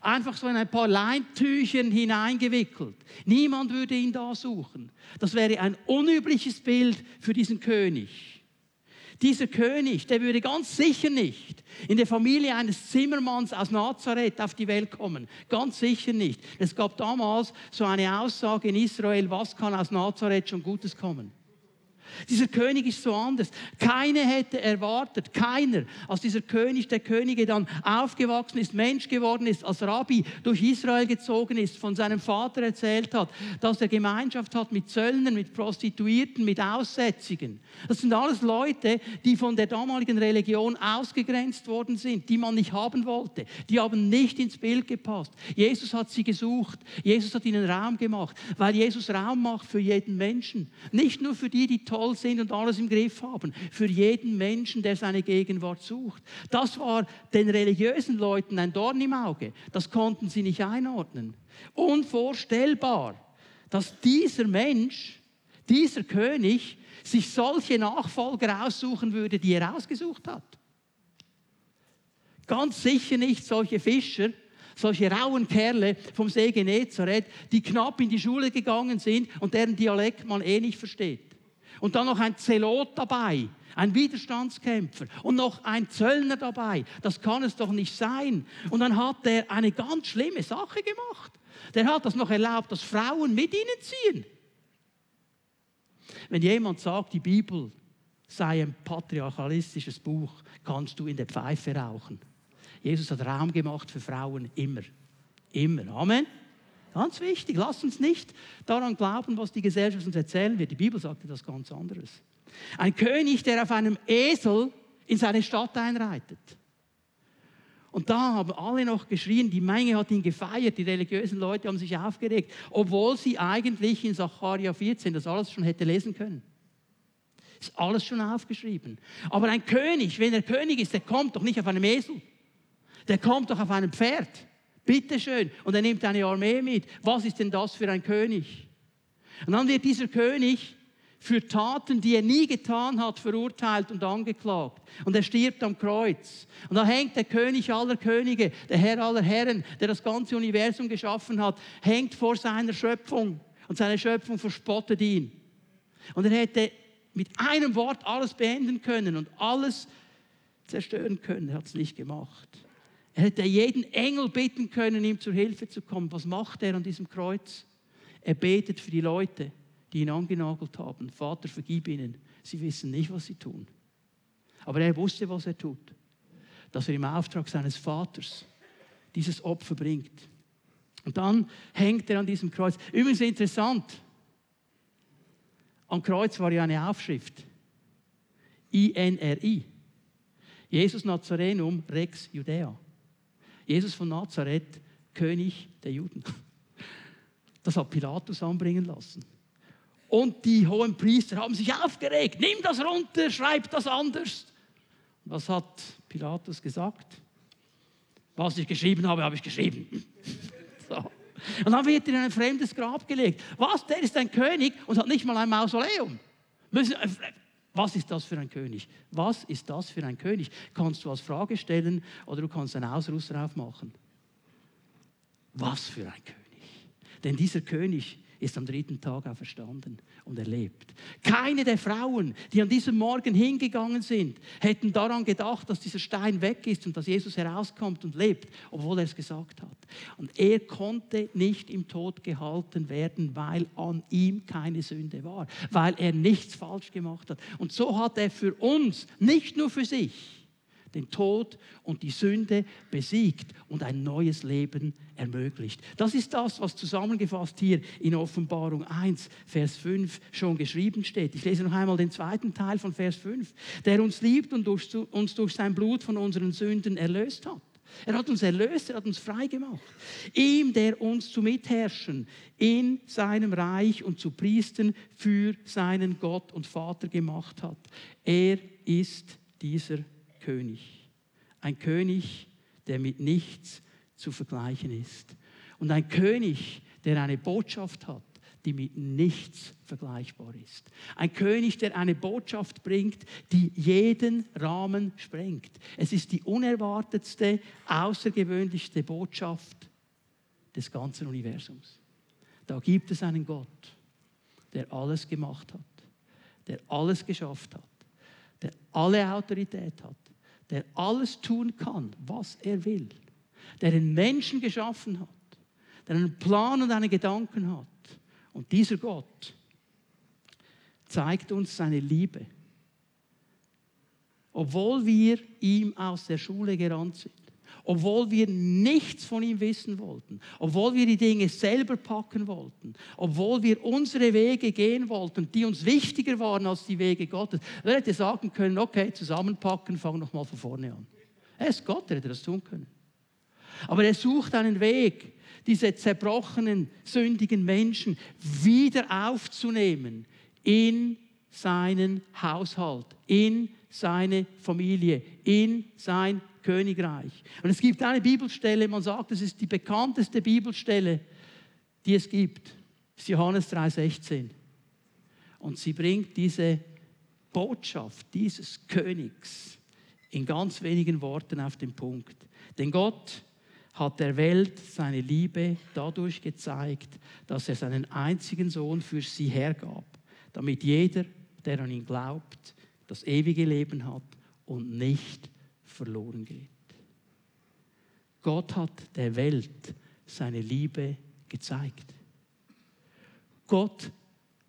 einfach so in ein paar Leintüchern hineingewickelt. Niemand würde ihn da suchen. Das wäre ein unübliches Bild für diesen König. Dieser König, der würde ganz sicher nicht in der Familie eines Zimmermanns aus Nazareth auf die Welt kommen. Ganz sicher nicht. Es gab damals so eine Aussage in Israel, was kann aus Nazareth schon Gutes kommen? Dieser König ist so anders. Keiner hätte erwartet, keiner, als dieser König der Könige dann aufgewachsen ist, Mensch geworden ist, als Rabbi durch Israel gezogen ist, von seinem Vater erzählt hat, dass er Gemeinschaft hat mit Zöllnern, mit Prostituierten, mit Aussätzigen. Das sind alles Leute, die von der damaligen Religion ausgegrenzt worden sind, die man nicht haben wollte. Die haben nicht ins Bild gepasst. Jesus hat sie gesucht. Jesus hat ihnen Raum gemacht, weil Jesus Raum macht für jeden Menschen. Nicht nur für die, die toll sind und alles im Griff haben. Für jeden Menschen, der seine Gegenwart sucht. Das war den religiösen Leuten ein Dorn im Auge. Das konnten sie nicht einordnen. Unvorstellbar, dass dieser Mensch, dieser König, sich solche Nachfolger aussuchen würde, die er ausgesucht hat. Ganz sicher nicht solche Fischer, solche rauen Kerle vom See Genezareth, die knapp in die Schule gegangen sind und deren Dialekt man eh nicht versteht. Und dann noch ein Zelot dabei, ein Widerstandskämpfer und noch ein Zöllner dabei. Das kann es doch nicht sein. Und dann hat er eine ganz schlimme Sache gemacht. Der hat das noch erlaubt, dass Frauen mit ihnen ziehen. Wenn jemand sagt, die Bibel sei ein patriarchalistisches Buch, kannst du in der Pfeife rauchen. Jesus hat Raum gemacht für Frauen immer. Immer. Amen. Ganz wichtig, lass uns nicht daran glauben, was die Gesellschaft uns erzählen wird. Die Bibel sagt etwas ganz anderes. Ein König, der auf einem Esel in seine Stadt einreitet. Und da haben alle noch geschrien, die Menge hat ihn gefeiert, die religiösen Leute haben sich aufgeregt, obwohl sie eigentlich in Sacharja 14 das alles schon hätte lesen können. Ist alles schon aufgeschrieben. Aber ein König, wenn er König ist, der kommt doch nicht auf einem Esel. Der kommt doch auf einem Pferd. Bitteschön. Und er nimmt eine Armee mit. Was ist denn das für ein König? Und dann wird dieser König für Taten, die er nie getan hat, verurteilt und angeklagt. Und er stirbt am Kreuz. Und da hängt der König aller Könige, der Herr aller Herren, der das ganze Universum geschaffen hat, hängt vor seiner Schöpfung. Und seine Schöpfung verspottet ihn. Und er hätte mit einem Wort alles beenden können und alles zerstören können. Er hat es nicht gemacht. Er hätte jeden Engel bitten können, ihm zur Hilfe zu kommen. Was macht er an diesem Kreuz? Er betet für die Leute, die ihn angenagelt haben. Vater, vergib ihnen. Sie wissen nicht, was sie tun. Aber er wusste, was er tut. Dass er im Auftrag seines Vaters dieses Opfer bringt. Und dann hängt er an diesem Kreuz. Übrigens interessant, am Kreuz war ja eine Aufschrift. INRI. Jesus Nazarenum Rex Judäa. Jesus von Nazareth, König der Juden. Das hat Pilatus anbringen lassen. Und die hohen Priester haben sich aufgeregt. Nimm das runter, schreib das anders. Was hat Pilatus gesagt? Was ich geschrieben habe, habe ich geschrieben. [LAUGHS] So. Und dann wird er in ein fremdes Grab gelegt. Was? Der ist ein König und hat nicht mal ein Mausoleum. Was ist das für ein König? Was ist das für ein König? Kannst du als Frage stellen oder du kannst einen Ausrüster aufmachen. Was für ein König? Denn dieser König ist am dritten Tag auferstanden und erlebt. Keine der Frauen, die an diesem Morgen hingegangen sind, hätten daran gedacht, dass dieser Stein weg ist und dass Jesus herauskommt und lebt, obwohl er es gesagt hat. Und er konnte nicht im Tod gehalten werden, weil an ihm keine Sünde war, weil er nichts falsch gemacht hat. Und so hat er für uns, nicht nur für sich, den Tod und die Sünde besiegt und ein neues Leben ermöglicht. Das ist das, was zusammengefasst hier in Offenbarung 1, Vers 5 schon geschrieben steht. Ich lese noch einmal den zweiten Teil von Vers 5, der uns liebt und durch, uns durch sein Blut von unseren Sünden erlöst hat. Er hat uns erlöst, er hat uns frei gemacht. Ihm, der uns zu Mitherrschen in seinem Reich und zu Priestern für seinen Gott und Vater gemacht hat. Er ist dieser König. Ein König, der mit nichts zu vergleichen ist. Und ein König, der eine Botschaft hat, die mit nichts vergleichbar ist. Ein König, der eine Botschaft bringt, die jeden Rahmen sprengt. Es ist die unerwartetste, außergewöhnlichste Botschaft des ganzen Universums. Da gibt es einen Gott, der alles gemacht hat, der alles geschafft hat, der alle Autorität hat, der alles tun kann, was er will, der den Menschen geschaffen hat, der einen Plan und einen Gedanken hat. Und dieser Gott zeigt uns seine Liebe, obwohl wir ihm aus der Schule gerannt sind obwohl wir nichts von ihm wissen wollten, obwohl wir die Dinge selber packen wollten, obwohl wir unsere Wege gehen wollten, die uns wichtiger waren als die Wege Gottes. Er hätte sagen können, okay, zusammenpacken, fang noch mal von vorne an. Er ist Gott, er hätte das tun können. Aber er sucht einen Weg, diese zerbrochenen, sündigen Menschen wieder aufzunehmen in seinen Haushalt, in seine Familie, in sein Königreich. Und es gibt eine Bibelstelle, man sagt, es ist die bekannteste Bibelstelle, die es gibt. Das ist Johannes 3,16. Und sie bringt diese Botschaft dieses Königs in ganz wenigen Worten auf den Punkt. Denn Gott hat der Welt seine Liebe dadurch gezeigt, dass er seinen einzigen Sohn für sie hergab, damit jeder, der an ihn glaubt, das ewige Leben hat und nicht verloren geht. Gott hat der Welt seine Liebe gezeigt. Gott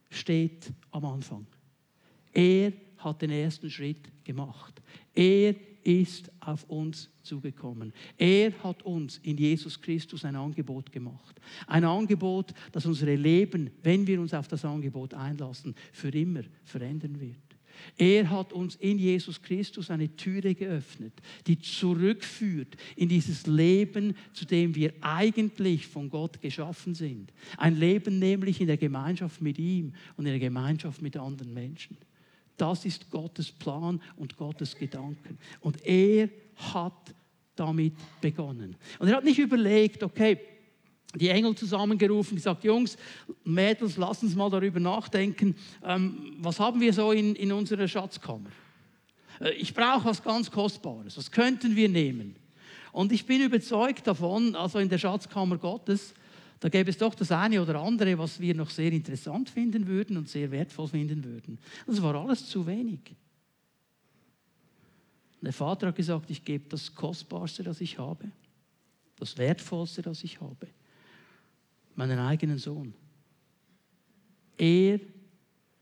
steht am Anfang. Er hat den ersten Schritt gemacht. Er ist auf uns zugekommen. Er hat uns in Jesus Christus ein Angebot gemacht. Ein Angebot, das unsere Leben, wenn wir uns auf das Angebot einlassen, für immer verändern wird. Er hat uns in Jesus Christus eine Türe geöffnet, die zurückführt in dieses Leben, zu dem wir eigentlich von Gott geschaffen sind. Ein Leben nämlich in der Gemeinschaft mit ihm und in der Gemeinschaft mit anderen Menschen. Das ist Gottes Plan und Gottes Gedanken. Und er hat damit begonnen. Und er hat nicht überlegt, okay, die Engel zusammengerufen, gesagt, Jungs, Mädels, lasst uns mal darüber nachdenken, ähm, was haben wir so in, in unserer Schatzkammer? Äh, ich brauche was ganz Kostbares, was könnten wir nehmen? Und ich bin überzeugt davon, also in der Schatzkammer Gottes, da gäbe es doch das eine oder andere, was wir noch sehr interessant finden würden und sehr wertvoll finden würden. Das war alles zu wenig. Und der Vater hat gesagt, ich gebe das Kostbarste, das ich habe, das Wertvollste, das ich habe, meinen eigenen Sohn. Er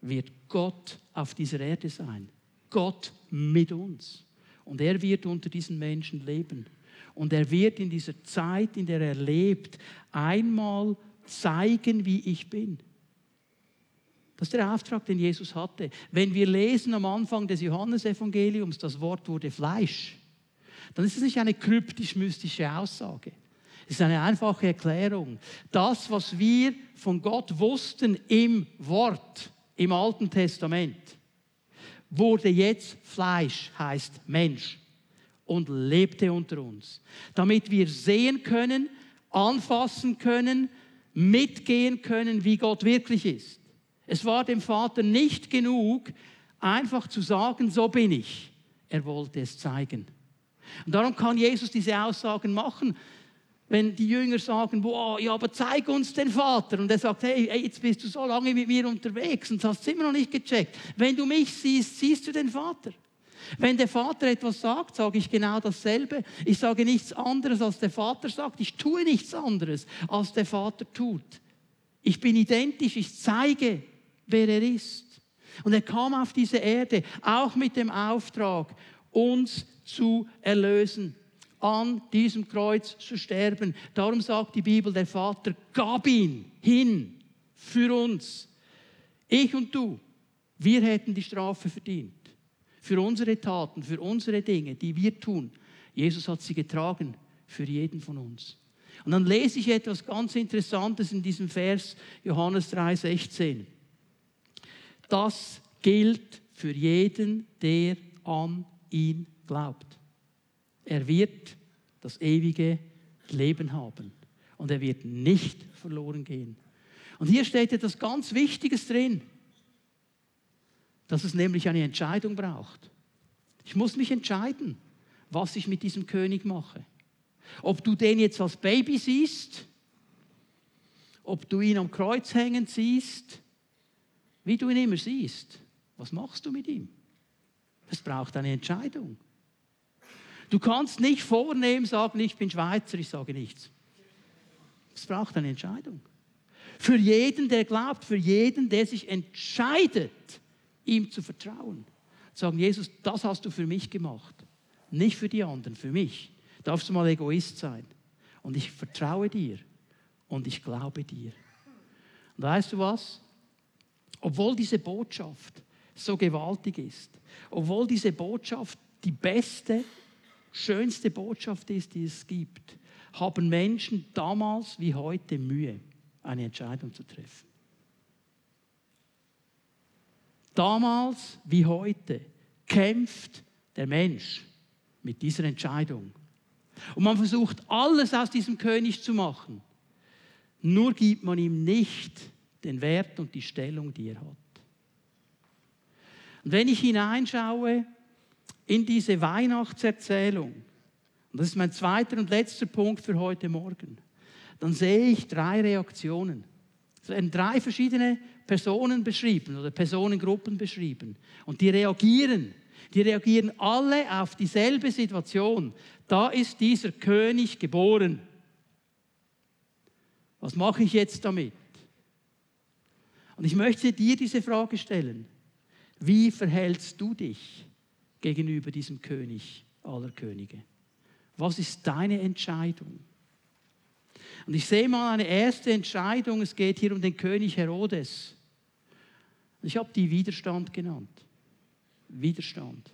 wird Gott auf dieser Erde sein. Gott mit uns. Und er wird unter diesen Menschen leben. Und er wird in dieser Zeit, in der er lebt, einmal zeigen, wie ich bin. Das ist der Auftrag, den Jesus hatte. Wenn wir lesen am Anfang des Johannesevangeliums, das Wort wurde Fleisch, dann ist es nicht eine kryptisch-mystische Aussage. Es ist eine einfache Erklärung. Das, was wir von Gott wussten im Wort, im Alten Testament, wurde jetzt Fleisch, heißt Mensch und lebte unter uns, damit wir sehen können, anfassen können, mitgehen können, wie Gott wirklich ist. Es war dem Vater nicht genug, einfach zu sagen, so bin ich. Er wollte es zeigen. Und darum kann Jesus diese Aussagen machen. Wenn die Jünger sagen, boah, ja, aber zeig uns den Vater. Und er sagt, hey, hey, jetzt bist du so lange mit mir unterwegs und hast es immer noch nicht gecheckt. Wenn du mich siehst, siehst du den Vater. Wenn der Vater etwas sagt, sage ich genau dasselbe. Ich sage nichts anderes, als der Vater sagt. Ich tue nichts anderes, als der Vater tut. Ich bin identisch, ich zeige, wer er ist. Und er kam auf diese Erde auch mit dem Auftrag, uns zu erlösen, an diesem Kreuz zu sterben. Darum sagt die Bibel, der Vater gab ihn hin für uns. Ich und du, wir hätten die Strafe verdient für unsere Taten, für unsere Dinge, die wir tun. Jesus hat sie getragen für jeden von uns. Und dann lese ich etwas ganz Interessantes in diesem Vers Johannes 3:16. Das gilt für jeden, der an ihn glaubt. Er wird das ewige Leben haben und er wird nicht verloren gehen. Und hier steht etwas ganz Wichtiges drin dass es nämlich eine Entscheidung braucht. Ich muss mich entscheiden, was ich mit diesem König mache. Ob du den jetzt als Baby siehst, ob du ihn am Kreuz hängen siehst, wie du ihn immer siehst, was machst du mit ihm? Es braucht eine Entscheidung. Du kannst nicht vornehm sagen, ich bin Schweizer, ich sage nichts. Es braucht eine Entscheidung. Für jeden, der glaubt, für jeden, der sich entscheidet, ihm zu vertrauen. Sagen, Jesus, das hast du für mich gemacht. Nicht für die anderen, für mich. Darfst du mal Egoist sein. Und ich vertraue dir und ich glaube dir. Und weißt du was? Obwohl diese Botschaft so gewaltig ist, obwohl diese Botschaft die beste, schönste Botschaft ist, die es gibt, haben Menschen damals wie heute Mühe, eine Entscheidung zu treffen. Damals wie heute kämpft der Mensch mit dieser Entscheidung. Und man versucht alles aus diesem König zu machen. Nur gibt man ihm nicht den Wert und die Stellung, die er hat. Und wenn ich hineinschaue in diese Weihnachtserzählung, und das ist mein zweiter und letzter Punkt für heute Morgen, dann sehe ich drei Reaktionen. Es werden drei verschiedene Personen beschrieben oder Personengruppen beschrieben. Und die reagieren. Die reagieren alle auf dieselbe Situation. Da ist dieser König geboren. Was mache ich jetzt damit? Und ich möchte dir diese Frage stellen. Wie verhältst du dich gegenüber diesem König aller Könige? Was ist deine Entscheidung? Und ich sehe mal eine erste Entscheidung. Es geht hier um den König Herodes. Ich habe die Widerstand genannt. Widerstand.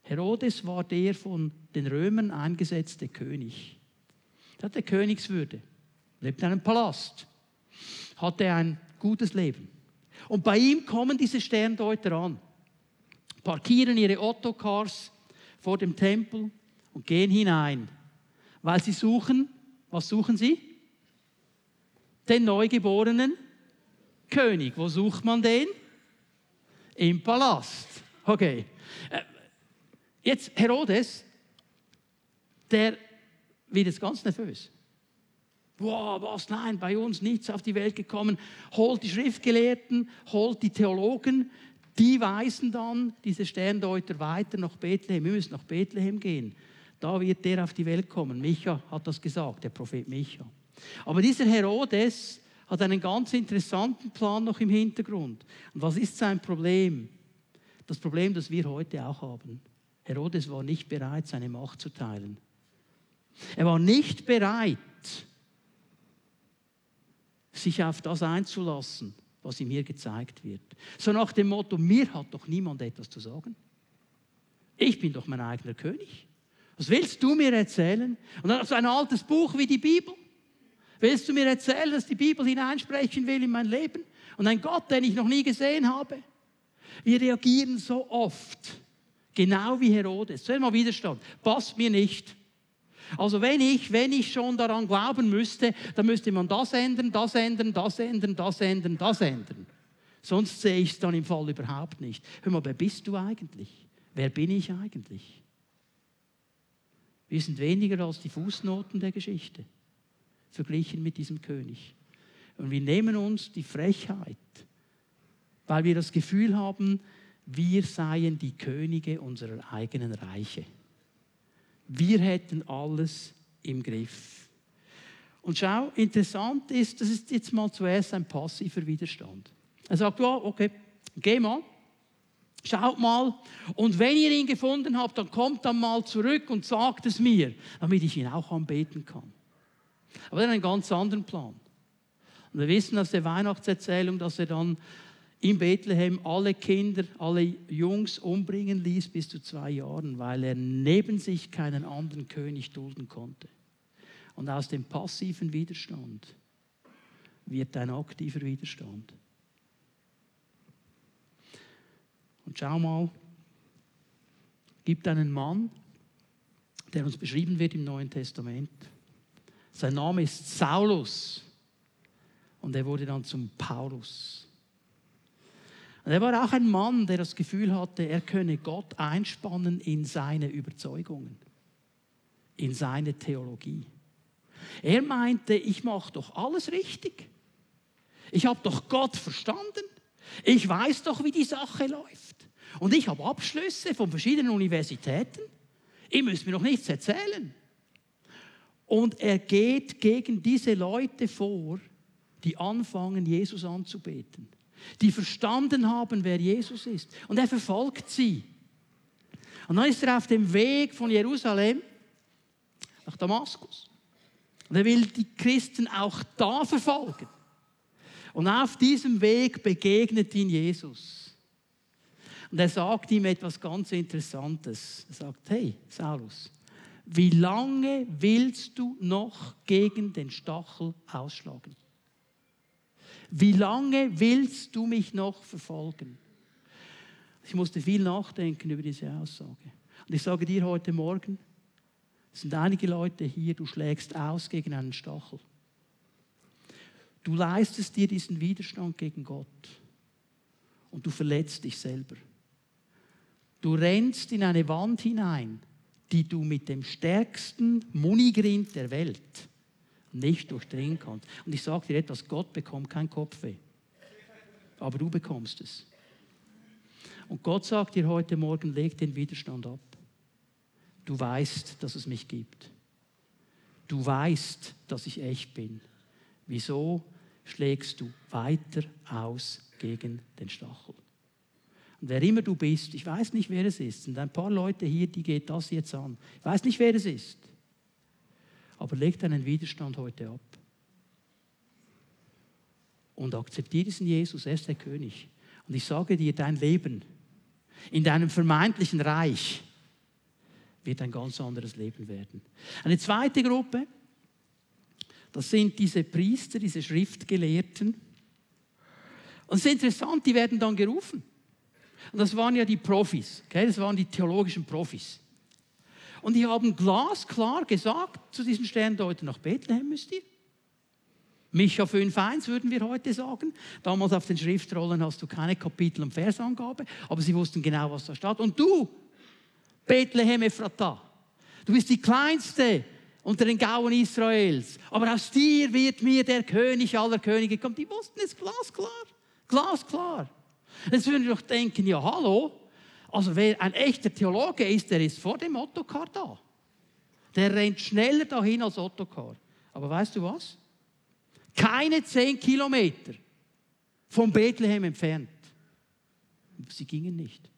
Herodes war der von den Römern eingesetzte König. Er hatte Königswürde, lebte in einem Palast, hatte ein gutes Leben. Und bei ihm kommen diese Sterndeuter an, parkieren ihre Ottokars vor dem Tempel und gehen hinein, weil sie suchen, was suchen sie? den neugeborenen König. Wo sucht man den? Im Palast. Okay. Äh, jetzt Herodes, der wird jetzt ganz nervös. Boah, was? Nein, bei uns nichts auf die Welt gekommen. Holt die Schriftgelehrten, holt die Theologen, die weisen dann diese Sterndeuter weiter nach Bethlehem. Wir müssen nach Bethlehem gehen. Da wird der auf die Welt kommen. Micha hat das gesagt, der Prophet Micha. Aber dieser Herodes hat einen ganz interessanten Plan noch im Hintergrund. Und was ist sein Problem? Das Problem, das wir heute auch haben. Herodes war nicht bereit, seine Macht zu teilen. Er war nicht bereit, sich auf das einzulassen, was ihm hier gezeigt wird. So nach dem Motto, mir hat doch niemand etwas zu sagen. Ich bin doch mein eigener König. Was willst du mir erzählen? Und dann so ein altes Buch wie die Bibel. Willst du mir erzählen, dass die Bibel hineinsprechen will in mein Leben? Und ein Gott, den ich noch nie gesehen habe? Wir reagieren so oft, genau wie Herodes. Zuerst mal Widerstand. Passt mir nicht. Also wenn ich, wenn ich schon daran glauben müsste, dann müsste man das ändern, das ändern, das ändern, das ändern, das ändern. Sonst sehe ich es dann im Fall überhaupt nicht. Hör mal, wer bist du eigentlich? Wer bin ich eigentlich? Wir sind weniger als die Fußnoten der Geschichte, verglichen mit diesem König. Und wir nehmen uns die Frechheit, weil wir das Gefühl haben, wir seien die Könige unserer eigenen Reiche. Wir hätten alles im Griff. Und schau, interessant ist, das ist jetzt mal zuerst ein passiver Widerstand. Er sagt, ja, okay, geh mal, schaut mal, und wenn ihr ihn gefunden habt, dann kommt dann mal zurück und sagt es mir, damit ich ihn auch anbeten kann. Aber er hat einen ganz anderen Plan. Und wir wissen aus der Weihnachtserzählung, dass er dann in Bethlehem alle Kinder, alle Jungs umbringen ließ bis zu zwei Jahren, weil er neben sich keinen anderen König dulden konnte. Und aus dem passiven Widerstand wird ein aktiver Widerstand. Und schau mal, gibt einen Mann, der uns beschrieben wird im Neuen Testament. Sein Name ist Saulus und er wurde dann zum Paulus. Und er war auch ein Mann, der das Gefühl hatte, er könne Gott einspannen in seine Überzeugungen, in seine Theologie. Er meinte, ich mache doch alles richtig. Ich habe doch Gott verstanden. Ich weiß doch, wie die Sache läuft. Und ich habe Abschlüsse von verschiedenen Universitäten. Ihr müsst mir noch nichts erzählen. Und er geht gegen diese Leute vor, die anfangen, Jesus anzubeten die verstanden haben, wer Jesus ist. Und er verfolgt sie. Und dann ist er auf dem Weg von Jerusalem nach Damaskus. Und er will die Christen auch da verfolgen. Und auf diesem Weg begegnet ihn Jesus. Und er sagt ihm etwas ganz Interessantes. Er sagt, hey, Saulus, wie lange willst du noch gegen den Stachel ausschlagen? Wie lange willst du mich noch verfolgen? Ich musste viel nachdenken über diese Aussage. Und ich sage dir heute Morgen, es sind einige Leute hier, du schlägst aus gegen einen Stachel. Du leistest dir diesen Widerstand gegen Gott und du verletzt dich selber. Du rennst in eine Wand hinein, die du mit dem stärksten Munigrind der Welt nicht durchdringen kannst. Und ich sage dir etwas, Gott bekommt kein Kopfweh. Aber du bekommst es. Und Gott sagt dir heute Morgen, leg den Widerstand ab. Du weißt, dass es mich gibt. Du weißt, dass ich echt bin. Wieso schlägst du weiter aus gegen den Stachel? Und wer immer du bist, ich weiß nicht, wer es ist, sind ein paar Leute hier, die geht das jetzt an. Ich weiß nicht, wer es ist. Aber leg deinen Widerstand heute ab. Und akzeptiere diesen Jesus, er ist der König. Und ich sage dir, dein Leben in deinem vermeintlichen Reich wird ein ganz anderes Leben werden. Eine zweite Gruppe, das sind diese Priester, diese Schriftgelehrten. Und es ist interessant, die werden dann gerufen. Und das waren ja die Profis, okay? das waren die theologischen Profis. Und die haben glasklar gesagt zu diesen Sterndeutern, nach Bethlehem müsst ihr. Micha 5,1 würden wir heute sagen. Damals auf den Schriftrollen hast du keine Kapitel- und Versangabe, aber sie wussten genau, was da steht. Und du, Bethlehem Ephrata, du bist die kleinste unter den Gauen Israels, aber aus dir wird mir der König aller Könige kommen. Die wussten es glasklar, glasklar. Jetzt würden wir doch denken, ja hallo, also wer ein echter Theologe ist, der ist vor dem Ottokar da. Der rennt schneller dahin als Ottokar. Aber weißt du was? Keine zehn Kilometer von Bethlehem entfernt. Sie gingen nicht.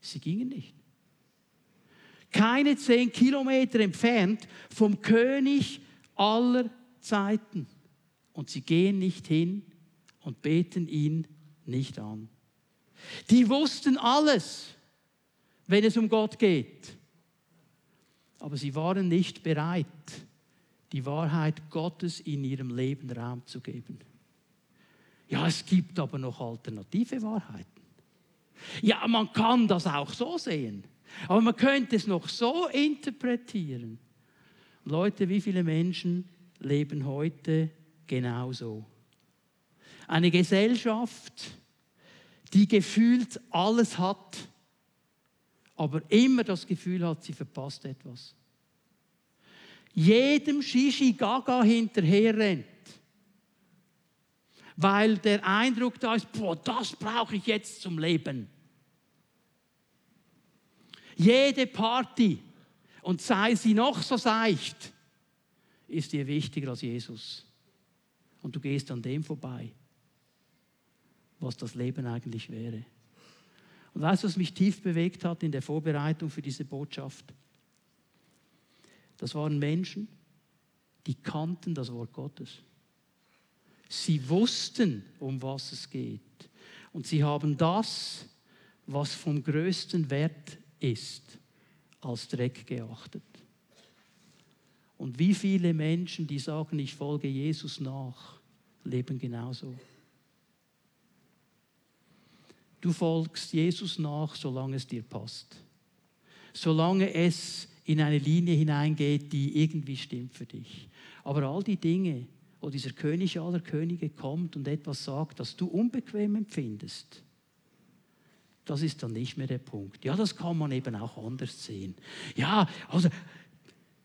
Sie gingen nicht. Keine zehn Kilometer entfernt vom König aller Zeiten. Und sie gehen nicht hin und beten ihn nicht an. Die wussten alles, wenn es um Gott geht. Aber sie waren nicht bereit, die Wahrheit Gottes in ihrem Leben Raum zu geben. Ja, es gibt aber noch alternative Wahrheiten. Ja, man kann das auch so sehen, aber man könnte es noch so interpretieren. Leute, wie viele Menschen leben heute genauso? Eine Gesellschaft, die gefühlt alles hat, aber immer das Gefühl hat, sie verpasst etwas jedem Shishi Gaga hinterher rennt. Weil der Eindruck da ist, boah, das brauche ich jetzt zum Leben. Jede Party, und sei sie noch so seicht, ist dir wichtiger als Jesus. Und du gehst an dem vorbei, was das Leben eigentlich wäre. Und weißt du, was mich tief bewegt hat in der Vorbereitung für diese Botschaft? Das waren Menschen, die kannten das Wort Gottes. Sie wussten, um was es geht. Und sie haben das, was vom größten Wert ist, als Dreck geachtet. Und wie viele Menschen, die sagen, ich folge Jesus nach, leben genauso. Du folgst Jesus nach, solange es dir passt. Solange es in eine Linie hineingeht, die irgendwie stimmt für dich. Aber all die Dinge, wo dieser König aller Könige kommt und etwas sagt, das du unbequem empfindest, das ist dann nicht mehr der Punkt. Ja, das kann man eben auch anders sehen. Ja, also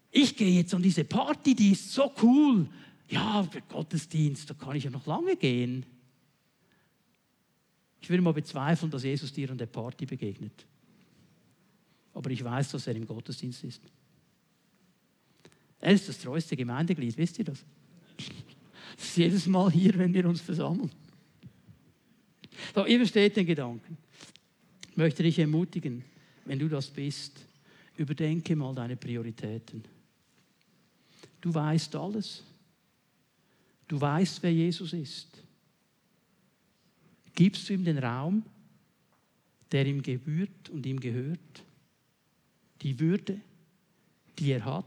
ich gehe jetzt an diese Party, die ist so cool. Ja, für Gottesdienst, da kann ich ja noch lange gehen. Ich würde mal bezweifeln, dass Jesus dir an der Party begegnet aber ich weiß, dass er im Gottesdienst ist. Er ist das treueste Gemeindeglied, wisst ihr das? [LAUGHS] Das ist jedes Mal hier, wenn wir uns versammeln. So, ihr versteht den Gedanken. Ich möchte dich ermutigen, wenn du das bist, überdenke mal deine Prioritäten. Du weißt alles. Du weißt, wer Jesus ist. Gibst du ihm den Raum, der ihm gebührt und ihm gehört? die Würde, die er hat?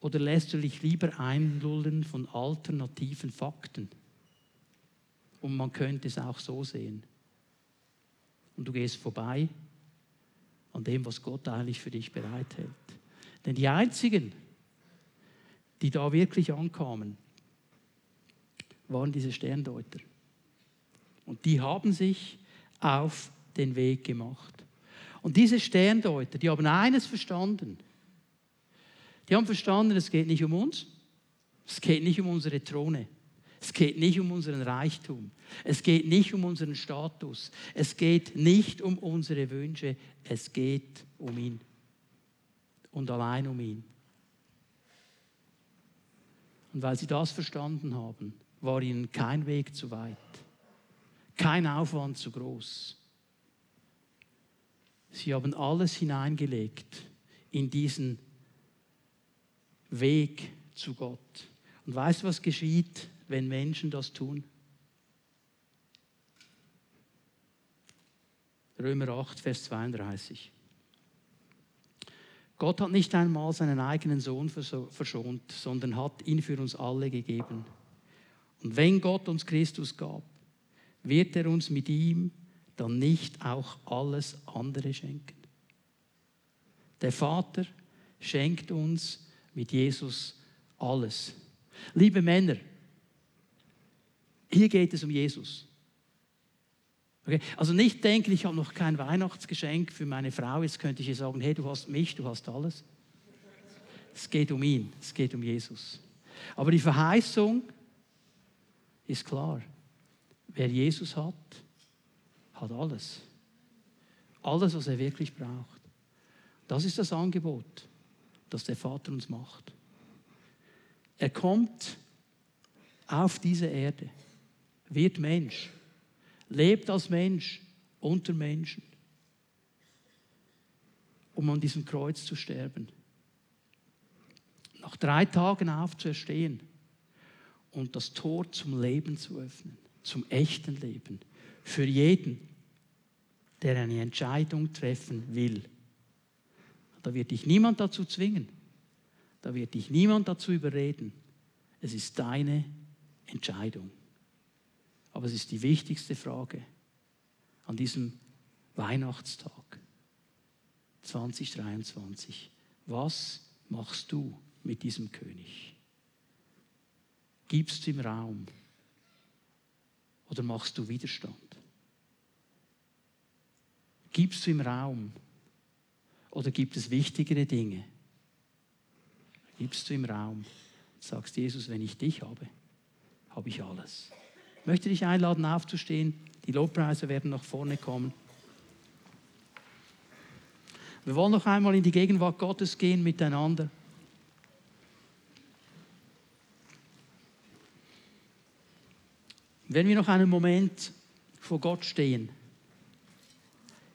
Oder lässt du dich lieber einlullen von alternativen Fakten? Und man könnte es auch so sehen. Und du gehst vorbei an dem, was Gott eigentlich für dich bereithält. Denn die einzigen, die da wirklich ankamen, waren diese Sterndeuter. Und die haben sich auf den Weg gemacht. Und diese Sterndeuter, die haben eines verstanden. Die haben verstanden, es geht nicht um uns, es geht nicht um unsere Throne, es geht nicht um unseren Reichtum, es geht nicht um unseren Status, es geht nicht um unsere Wünsche, es geht um ihn. Und allein um ihn. Und weil sie das verstanden haben, war ihnen kein Weg zu weit, kein Aufwand zu groß. Sie haben alles hineingelegt in diesen Weg zu Gott. Und weißt du, was geschieht, wenn Menschen das tun? Römer 8, Vers 32. Gott hat nicht einmal seinen eigenen Sohn verschont, sondern hat ihn für uns alle gegeben. Und wenn Gott uns Christus gab, wird er uns mit ihm dann nicht auch alles andere schenken? Der Vater schenkt uns mit Jesus alles. Liebe Männer, hier geht es um Jesus. Okay? Also nicht denken, ich habe noch kein Weihnachtsgeschenk für meine Frau, jetzt könnte ich ihr sagen, hey, du hast mich, du hast alles. Es geht um ihn, es geht um Jesus. Aber die Verheißung ist klar. Wer Jesus hat, hat alles. Alles, was er wirklich braucht. Das ist das Angebot, das der Vater uns macht. Er kommt auf diese Erde, wird Mensch, lebt als Mensch unter Menschen, um an diesem Kreuz zu sterben. Nach drei Tagen aufzuerstehen und das Tor zum Leben zu öffnen, zum echten Leben, für jeden, der eine Entscheidung treffen will. Da wird dich niemand dazu zwingen. Da wird dich niemand dazu überreden. Es ist deine Entscheidung. Aber es ist die wichtigste Frage an diesem Weihnachtstag 2023. Was machst du mit diesem König? Gibst du ihm Raum oder machst du Widerstand? Gibst du ihm Raum oder gibt es wichtigere Dinge? Gibst du ihm Raum? Sagst Jesus, wenn ich dich habe, habe ich alles. Ich möchte dich einladen, aufzustehen. Die Lobpreise werden nach vorne kommen. Wir wollen noch einmal in die Gegenwart Gottes gehen miteinander. Wenn wir noch einen Moment vor Gott stehen,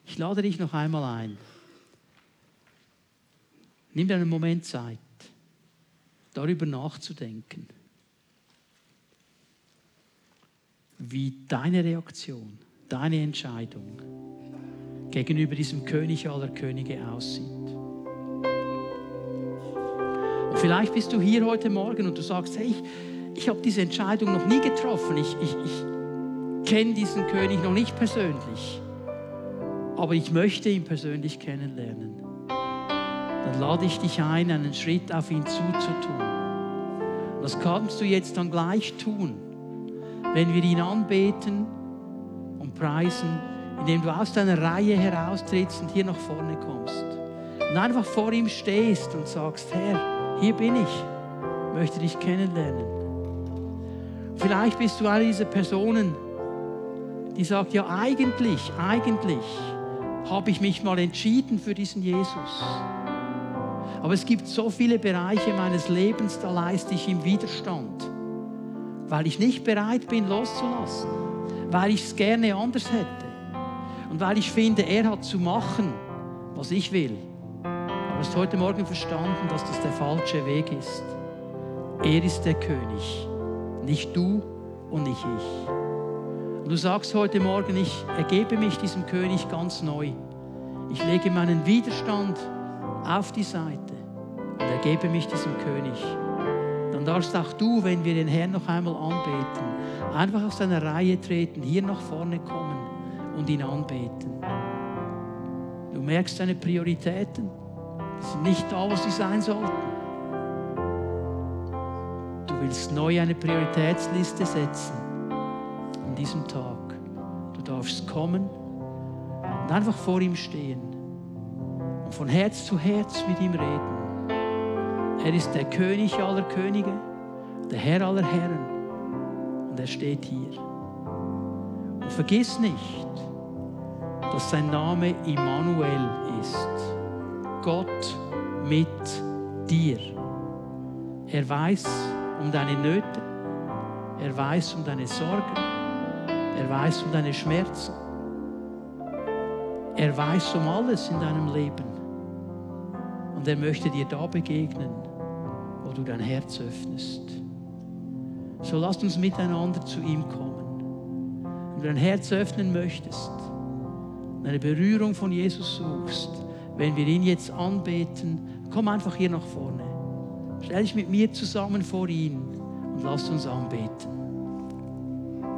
ich lade dich noch einmal ein. Nimm dir einen Moment Zeit, darüber nachzudenken, wie deine Reaktion, deine Entscheidung gegenüber diesem König aller Könige aussieht. Und vielleicht bist du hier heute Morgen und du sagst, hey, ich, ich habe diese Entscheidung noch nie getroffen. Ich, ich, ich kenne diesen König noch nicht persönlich aber ich möchte ihn persönlich kennenlernen, dann lade ich dich ein, einen Schritt auf ihn zuzutun. Das kannst du jetzt dann gleich tun, wenn wir ihn anbeten und preisen, indem du aus deiner Reihe heraustrittst und hier nach vorne kommst. Und einfach vor ihm stehst und sagst, Herr, hier bin ich, möchte dich kennenlernen. Vielleicht bist du eine dieser Personen, die sagt, ja eigentlich, eigentlich habe ich mich mal entschieden für diesen Jesus. Aber es gibt so viele Bereiche meines Lebens, da leiste ich ihm Widerstand, weil ich nicht bereit bin loszulassen, weil ich es gerne anders hätte und weil ich finde, er hat zu machen, was ich will. Du hast heute Morgen verstanden, dass das der falsche Weg ist. Er ist der König, nicht du und nicht ich. Und du sagst heute Morgen, ich ergebe mich diesem König ganz neu. Ich lege meinen Widerstand auf die Seite und ergebe mich diesem König. Dann darfst auch du, wenn wir den Herrn noch einmal anbeten, einfach aus deiner Reihe treten, hier nach vorne kommen und ihn anbeten. Du merkst deine Prioritäten, die sind nicht da, wo sie sein sollten. Willst neu eine Prioritätsliste setzen an diesem Tag. Du darfst kommen und einfach vor ihm stehen und von Herz zu Herz mit ihm reden. Er ist der König aller Könige, der Herr aller Herren und er steht hier. Und vergiss nicht, dass sein Name Immanuel ist. Gott mit dir. Er weiß um deine Nöte, er weiß um deine Sorgen, er weiß um deine Schmerzen. Er weiß um alles in deinem Leben. Und er möchte dir da begegnen, wo du dein Herz öffnest. So lass uns miteinander zu ihm kommen. Wenn du dein Herz öffnen möchtest, eine Berührung von Jesus suchst, wenn wir ihn jetzt anbeten, komm einfach hier nach vorne. Stell dich mit mir zusammen vor ihn und lass uns anbeten.